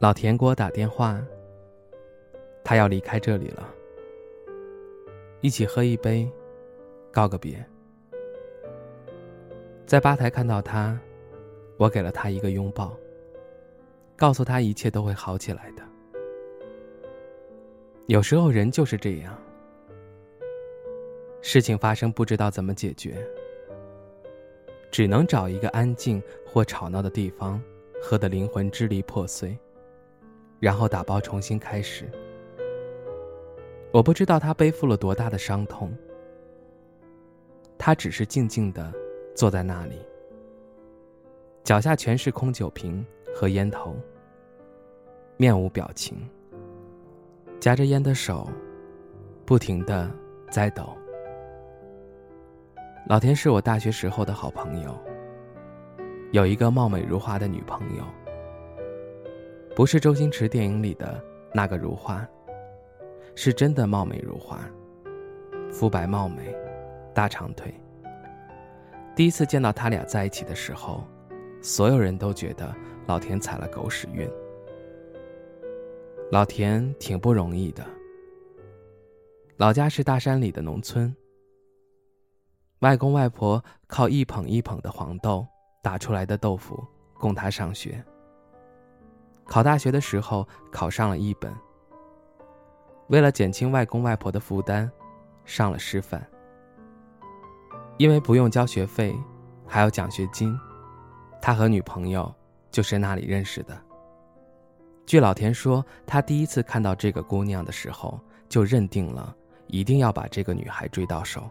老田给我打电话，他要离开这里了，一起喝一杯，告个别。在吧台看到他，我给了他一个拥抱，告诉他一切都会好起来的。有时候人就是这样，事情发生不知道怎么解决，只能找一个安静或吵闹的地方，喝得灵魂支离破碎。然后打包重新开始。我不知道他背负了多大的伤痛，他只是静静的坐在那里，脚下全是空酒瓶和烟头，面无表情，夹着烟的手不停的在抖。老田是我大学时候的好朋友，有一个貌美如花的女朋友。不是周星驰电影里的那个如花，是真的貌美如花，肤白貌美，大长腿。第一次见到他俩在一起的时候，所有人都觉得老田踩了狗屎运。老田挺不容易的，老家是大山里的农村，外公外婆靠一捧一捧的黄豆打出来的豆腐供他上学。考大学的时候考上了一本。为了减轻外公外婆的负担，上了师范。因为不用交学费，还有奖学金，他和女朋友就是那里认识的。据老田说，他第一次看到这个姑娘的时候，就认定了一定要把这个女孩追到手。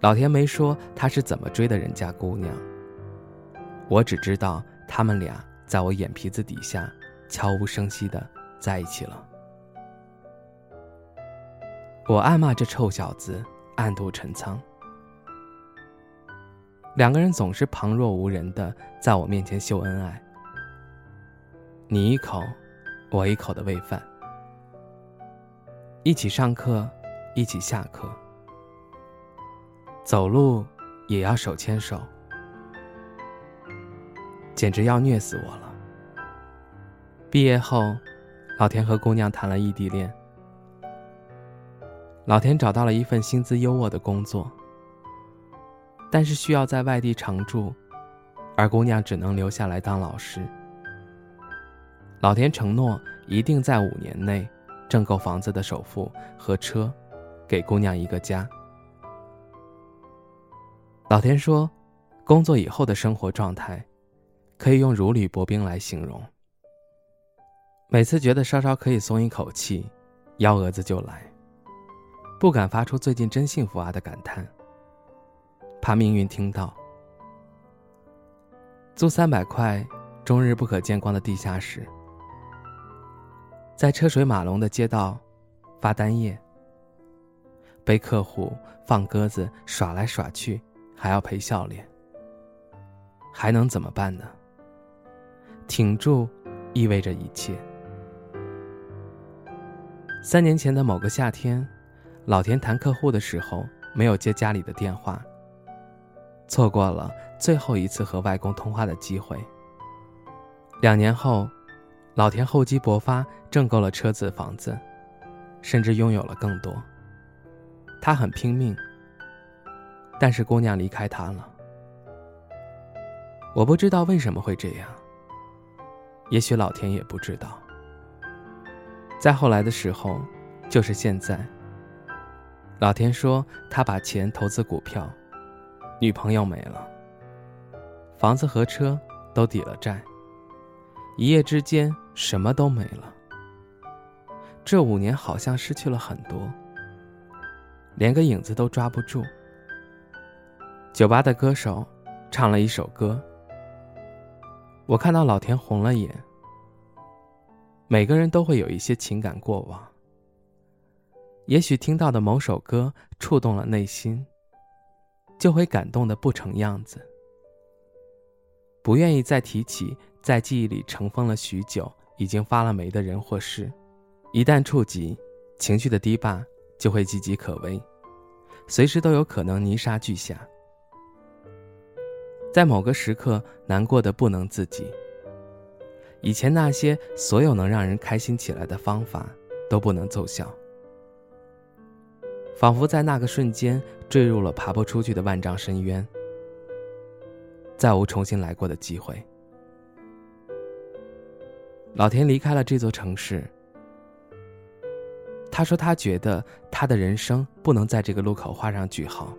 老田没说他是怎么追的人家姑娘，我只知道他们俩。在我眼皮子底下，悄无声息的在一起了。我暗骂这臭小子，暗度陈仓。两个人总是旁若无人的在我面前秀恩爱，你一口，我一口的喂饭，一起上课，一起下课，走路也要手牵手。简直要虐死我了。毕业后，老田和姑娘谈了异地恋。老田找到了一份薪资优渥的工作，但是需要在外地常住，而姑娘只能留下来当老师。老田承诺一定在五年内挣够房子的首付和车，给姑娘一个家。老田说，工作以后的生活状态。可以用如履薄冰来形容。每次觉得稍稍可以松一口气，幺蛾子就来，不敢发出“最近真幸福啊”的感叹，怕命运听到。租三百块，终日不可见光的地下室，在车水马龙的街道发单页，被客户放鸽子耍来耍去，还要赔笑脸，还能怎么办呢？挺住，意味着一切。三年前的某个夏天，老田谈客户的时候没有接家里的电话，错过了最后一次和外公通话的机会。两年后，老田厚积薄发挣够了车子、房子，甚至拥有了更多。他很拼命，但是姑娘离开他了。我不知道为什么会这样。也许老田也不知道。再后来的时候，就是现在。老田说他把钱投资股票，女朋友没了，房子和车都抵了债，一夜之间什么都没了。这五年好像失去了很多，连个影子都抓不住。酒吧的歌手唱了一首歌。我看到老田红了眼，每个人都会有一些情感过往。也许听到的某首歌触动了内心，就会感动的不成样子，不愿意再提起在记忆里尘封了许久、已经发了霉的人或事。一旦触及，情绪的堤坝就会岌岌可危，随时都有可能泥沙俱下。在某个时刻，难过的不能自己。以前那些所有能让人开心起来的方法都不能奏效，仿佛在那个瞬间坠入了爬不出去的万丈深渊，再无重新来过的机会。老田离开了这座城市，他说他觉得他的人生不能在这个路口画上句号。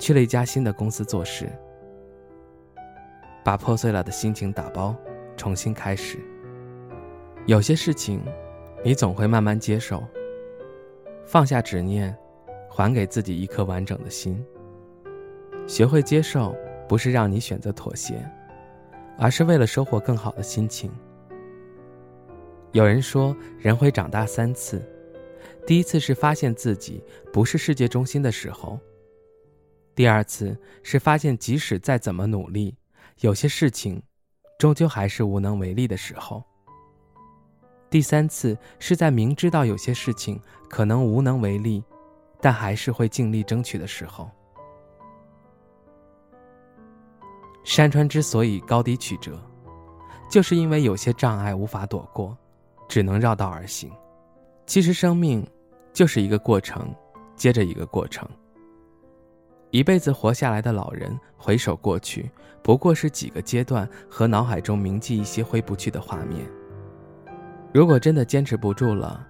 去了一家新的公司做事，把破碎了的心情打包，重新开始。有些事情，你总会慢慢接受，放下执念，还给自己一颗完整的心。学会接受，不是让你选择妥协，而是为了收获更好的心情。有人说，人会长大三次，第一次是发现自己不是世界中心的时候。第二次是发现，即使再怎么努力，有些事情终究还是无能为力的时候。第三次是在明知道有些事情可能无能为力，但还是会尽力争取的时候。山川之所以高低曲折，就是因为有些障碍无法躲过，只能绕道而行。其实，生命就是一个过程，接着一个过程。一辈子活下来的老人，回首过去，不过是几个阶段和脑海中铭记一些挥不去的画面。如果真的坚持不住了，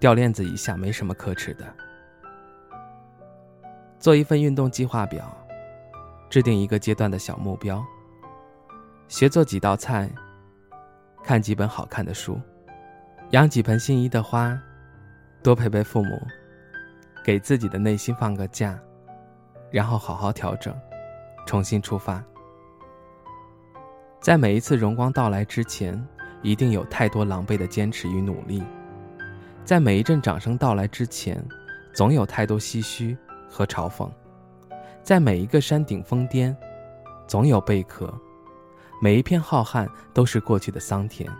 掉链子一下没什么可耻的。做一份运动计划表，制定一个阶段的小目标，学做几道菜，看几本好看的书，养几盆心仪的花，多陪陪父母，给自己的内心放个假。然后好好调整，重新出发。在每一次荣光到来之前，一定有太多狼狈的坚持与努力；在每一阵掌声到来之前，总有太多唏嘘和嘲讽；在每一个山顶峰巅，总有贝壳；每一片浩瀚都是过去的桑田。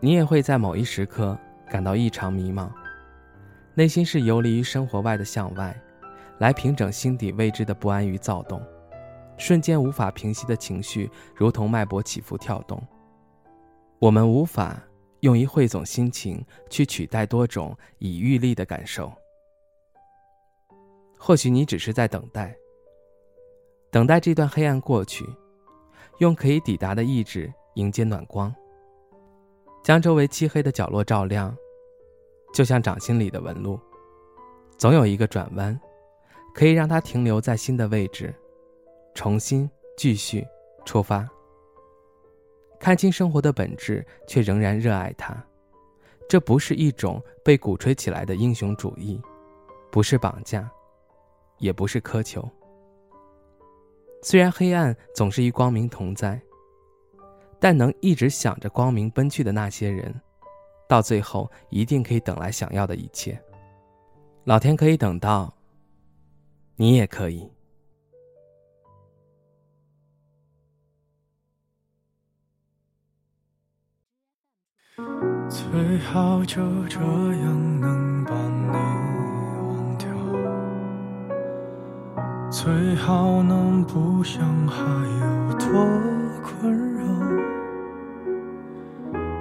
你也会在某一时刻感到异常迷茫，内心是游离于生活外的向外。来平整心底未知的不安与躁动，瞬间无法平息的情绪如同脉搏起伏跳动。我们无法用一汇总心情去取代多种已预立的感受。或许你只是在等待，等待这段黑暗过去，用可以抵达的意志迎接暖光，将周围漆黑的角落照亮，就像掌心里的纹路，总有一个转弯。可以让它停留在新的位置，重新继续出发。看清生活的本质，却仍然热爱它，这不是一种被鼓吹起来的英雄主义，不是绑架，也不是苛求。虽然黑暗总是与光明同在，但能一直想着光明奔去的那些人，到最后一定可以等来想要的一切。老天可以等到。你也可以。最好就这样能把你忘掉，最好能不想还有多困扰。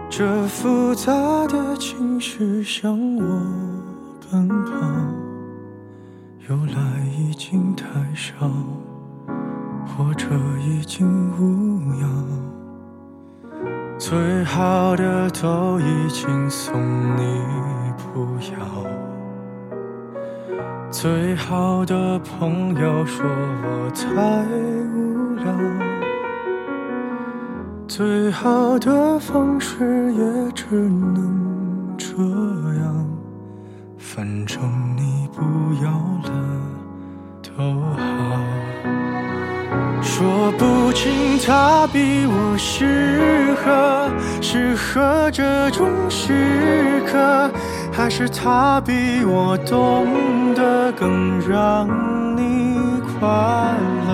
这复杂的情绪向我奔跑。由来已经太少，或者已经无恙。最好的都已经送你不要，最好的朋友说我太无聊，最好的方式也只能这样。反正你不要了，好。说不清他比我适合，适合这种时刻，还是他比我懂得更让你快乐。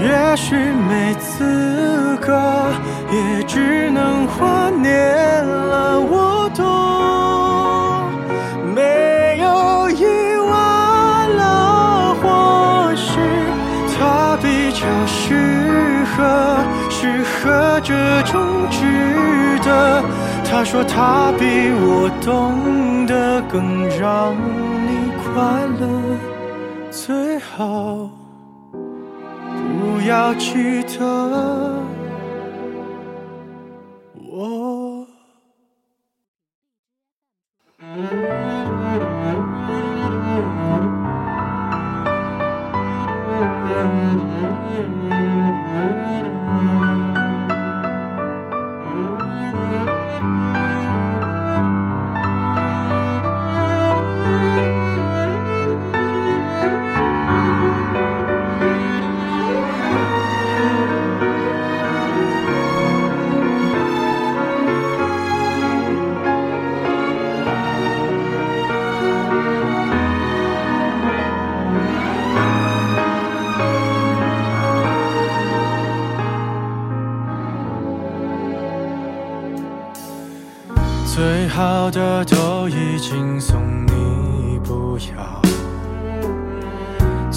也许没资格，也只能怀念了。我懂，适合，适合这种值得。他说他比我懂得更让你快乐，最好。不要记得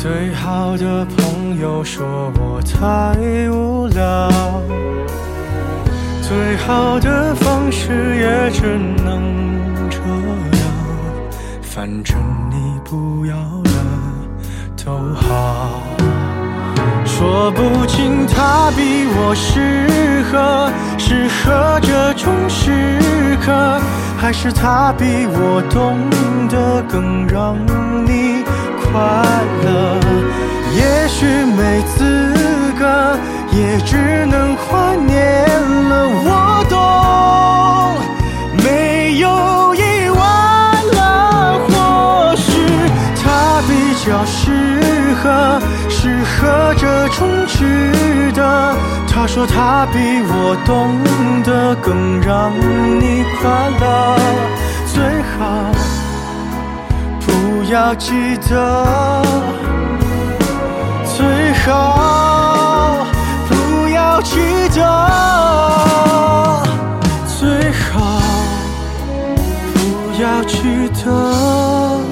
最好的朋友说我太无聊，最好的方式也只能这样，反正你不要了都好。说不清他比我适合，适合这种时刻，还是他比我懂得更让你快乐。也许没资格，也只能怀念了。我懂，没有意外了。或许他比较适合。适合这种值得。他说他比我懂得更让你快乐，最好要记得最好不要记得最好不要记得。